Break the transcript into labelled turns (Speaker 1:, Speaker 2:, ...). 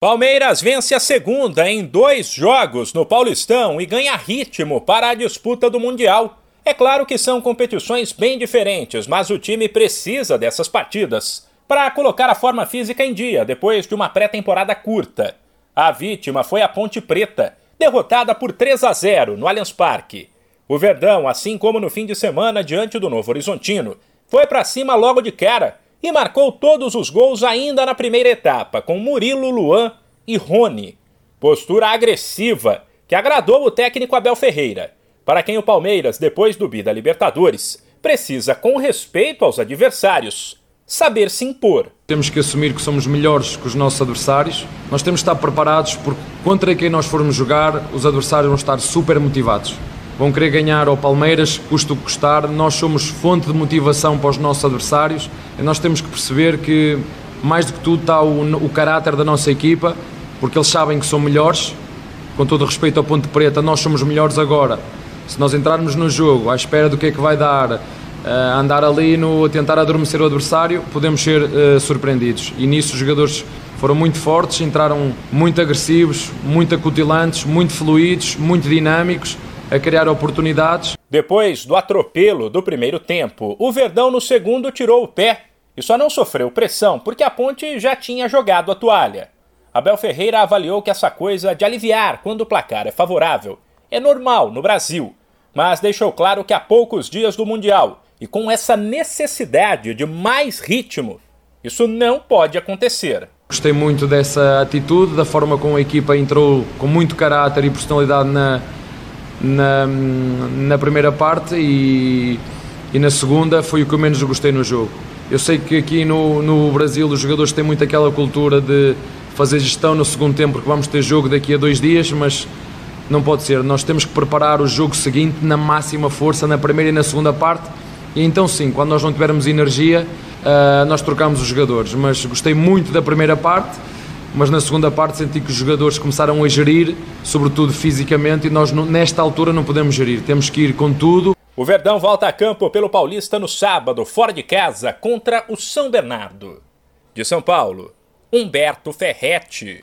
Speaker 1: Palmeiras vence a segunda em dois jogos no Paulistão e ganha ritmo para a disputa do Mundial. É claro que são competições bem diferentes, mas o time precisa dessas partidas para colocar a forma física em dia depois de uma pré-temporada curta. A vítima foi a Ponte Preta, derrotada por 3 a 0 no Allianz Parque. O Verdão, assim como no fim de semana diante do Novo Horizontino, foi para cima logo de cara e marcou todos os gols ainda na primeira etapa, com Murilo, Luan e Rony. Postura agressiva que agradou o técnico Abel Ferreira, para quem o Palmeiras, depois do Bida Libertadores, precisa, com respeito aos adversários, saber se impor.
Speaker 2: Temos que assumir que somos melhores que os nossos adversários. Nós temos que estar preparados porque contra quem nós formos jogar, os adversários vão estar super motivados vão querer ganhar ao Palmeiras, custa o que custar. Nós somos fonte de motivação para os nossos adversários e nós temos que perceber que, mais do que tudo, está o, o caráter da nossa equipa, porque eles sabem que são melhores. Com todo respeito ao Ponte Preta, nós somos melhores agora. Se nós entrarmos no jogo à espera do que é que vai dar, uh, andar ali no, tentar adormecer o adversário, podemos ser uh, surpreendidos. E nisso os jogadores foram muito fortes, entraram muito agressivos, muito acutilantes, muito fluidos, muito dinâmicos a criar oportunidades.
Speaker 1: Depois do atropelo do primeiro tempo, o Verdão no segundo tirou o pé e só não sofreu pressão porque a Ponte já tinha jogado a toalha. Abel Ferreira avaliou que essa coisa de aliviar quando o placar é favorável é normal no Brasil, mas deixou claro que há poucos dias do Mundial e com essa necessidade de mais ritmo, isso não pode acontecer.
Speaker 2: Gostei muito dessa atitude, da forma como a equipa entrou com muito caráter e personalidade na, na, na primeira parte e, e na segunda foi o que eu menos gostei no jogo. Eu sei que aqui no, no Brasil os jogadores têm muito aquela cultura de fazer gestão no segundo tempo porque vamos ter jogo daqui a dois dias, mas não pode ser. Nós temos que preparar o jogo seguinte na máxima força na primeira e na segunda parte e então sim, quando nós não tivermos energia, uh, nós trocamos os jogadores. Mas gostei muito da primeira parte mas na segunda parte senti que os jogadores começaram a gerir, sobretudo fisicamente, e nós nesta altura não podemos gerir, temos que ir com tudo.
Speaker 1: O Verdão volta a campo pelo Paulista no sábado, fora de casa, contra o São Bernardo. De São Paulo, Humberto Ferretti.